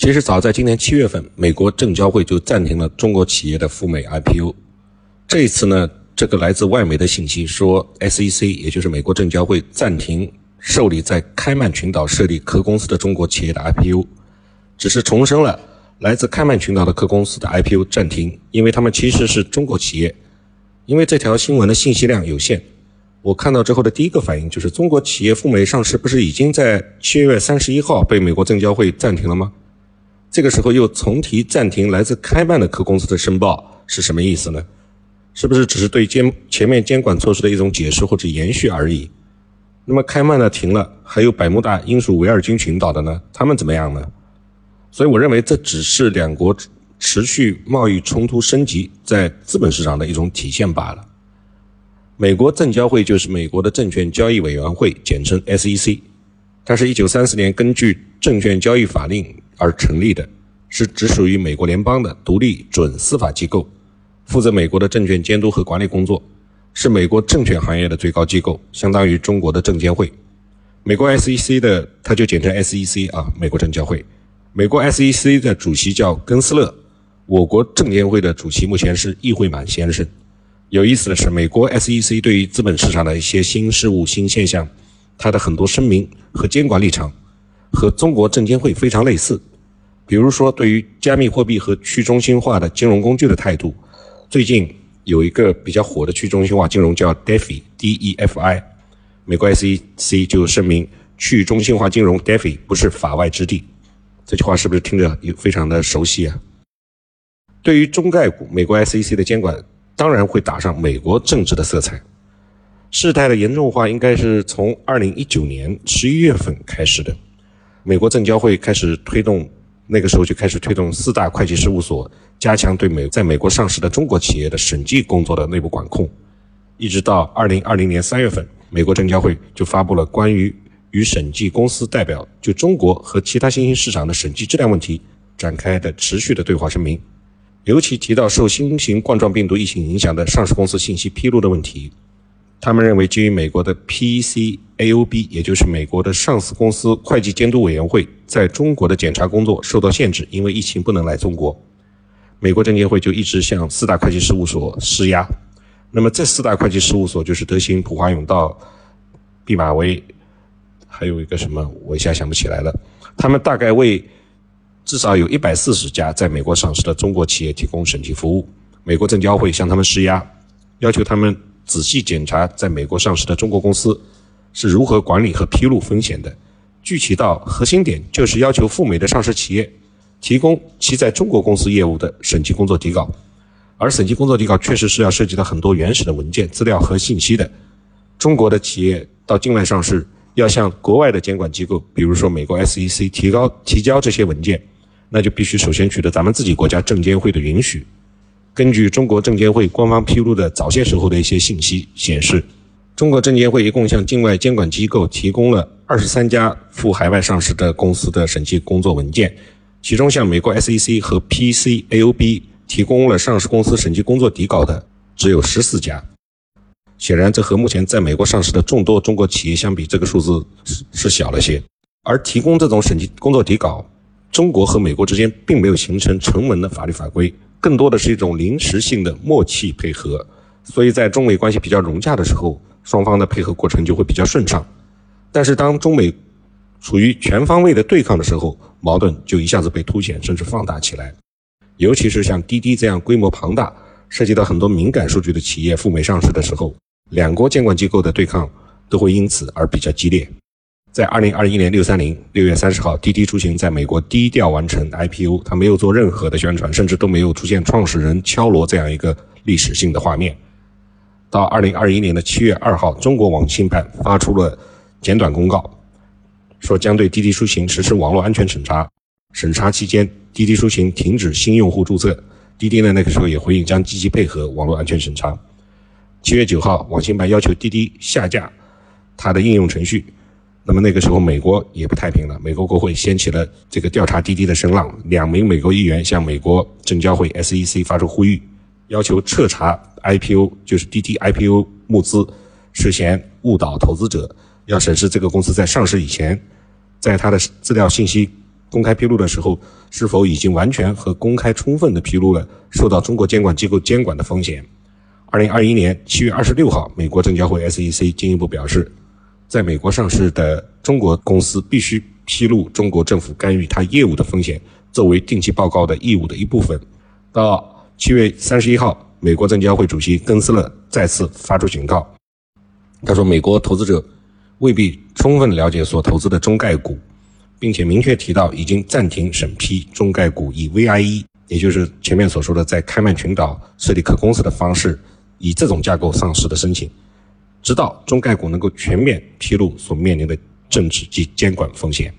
其实早在今年七月份，美国证交会就暂停了中国企业的赴美 IPO。这一次呢，这个来自外媒的信息说，SEC 也就是美国证交会暂停受理在开曼群岛设立壳公司的中国企业的 IPO，只是重申了来自开曼群岛的壳公司的 IPO 暂停，因为他们其实是中国企业。因为这条新闻的信息量有限，我看到之后的第一个反应就是：中国企业赴美上市不是已经在七月三十一号被美国证交会暂停了吗？这个时候又重提暂停来自开曼的壳公司的申报是什么意思呢？是不是只是对监前面监管措施的一种解释或者延续而已？那么开曼的停了，还有百慕大、英属维尔京群岛的呢？他们怎么样呢？所以我认为这只是两国。持续贸易冲突升级在资本市场的一种体现罢了。美国证交会就是美国的证券交易委员会，简称 SEC，它是一九三四年根据证券交易法令而成立的，是只属于美国联邦的独立准司法机构，负责美国的证券监督和管理工作，是美国证券行业的最高机构，相当于中国的证监会。美国 SEC 的，它就简称 SEC 啊，美国证交会。美国 SEC 的主席叫根斯勒。我国证监会的主席目前是易会满先生。有意思的是，美国 SEC 对于资本市场的一些新事物、新现象，它的很多声明和监管立场和中国证监会非常类似。比如说，对于加密货币和去中心化的金融工具的态度，最近有一个比较火的去中心化金融叫 DeFi，D-E-F-I，美国 SEC 就声明，去中心化金融 DeFi 不是法外之地。这句话是不是听着也非常的熟悉啊？对于中概股，美国 SEC 的监管当然会打上美国政治的色彩。事态的严重化应该是从2019年11月份开始的。美国证交会开始推动，那个时候就开始推动四大会计事务所加强对美在美国上市的中国企业的审计工作的内部管控。一直到2020年3月份，美国证交会就发布了关于与审计公司代表就中国和其他新兴市场的审计质量问题展开的持续的对话声明。尤其提到受新型冠状病毒疫情影响的上市公司信息披露的问题，他们认为基于美国的 PCAOB，也就是美国的上市公司会计监督委员会，在中国的检查工作受到限制，因为疫情不能来中国。美国证监会就一直向四大会计事务所施压。那么这四大会计事务所就是德勤、普华永道、毕马威，还有一个什么我一下想不起来了。他们大概为至少有一百四十家在美国上市的中国企业提供审计服务。美国证交会向他们施压，要求他们仔细检查在美国上市的中国公司是如何管理和披露风险的。具体到核心点，就是要求赴美的上市企业提供其在中国公司业务的审计工作底稿。而审计工作底稿确实是要涉及到很多原始的文件、资料和信息的。中国的企业到境外上市，要向国外的监管机构，比如说美国 SEC 提高提交这些文件。那就必须首先取得咱们自己国家证监会的允许。根据中国证监会官方披露的早些时候的一些信息显示，中国证监会一共向境外监管机构提供了二十三家赴海外上市的公司的审计工作文件，其中向美国 SEC 和 PCAOB 提供了上市公司审计工作底稿的只有十四家。显然，这和目前在美国上市的众多中国企业相比，这个数字是是小了些。而提供这种审计工作底稿。中国和美国之间并没有形成成文的法律法规，更多的是一种临时性的默契配合。所以在中美关系比较融洽的时候，双方的配合过程就会比较顺畅。但是当中美处于全方位的对抗的时候，矛盾就一下子被凸显甚至放大起来。尤其是像滴滴这样规模庞大、涉及到很多敏感数据的企业赴美上市的时候，两国监管机构的对抗都会因此而比较激烈。在二零二一年六三零六月三十号，滴滴出行在美国低调完成 IPO，它没有做任何的宣传，甚至都没有出现创始人敲锣这样一个历史性的画面。到二零二一年的七月二号，中国网信办发出了简短公告，说将对滴滴出行实施网络安全审查。审查期间，滴滴出行停止新用户注册。滴滴呢，那个时候也回应将积极配合网络安全审查。七月九号，网信办要求滴滴下架它的应用程序。那么那个时候，美国也不太平了。美国国会掀起了这个调查滴滴的声浪，两名美国议员向美国证交会 SEC 发出呼吁，要求彻查 IPO，就是滴滴 IPO 募资涉嫌误导投资者，要审视这个公司在上市以前，在它的资料信息公开披露的时候，是否已经完全和公开充分的披露了受到中国监管机构监管的风险？二零二一年七月二十六号，美国证交会 SEC 进一步表示，在美国上市的中国公司必须披露中国政府干预它业务的风险，作为定期报告的义务的一部分。到七月三十一号，美国证交会主席根斯勒再次发出警告，他说：“美国投资者未必充分了解所投资的中概股，并且明确提到已经暂停审批中概股以 VIE，也就是前面所说的在开曼群岛设立可公司的方式。”以这种架构上市的申请，直到中概股能够全面披露所面临的政治及监管风险。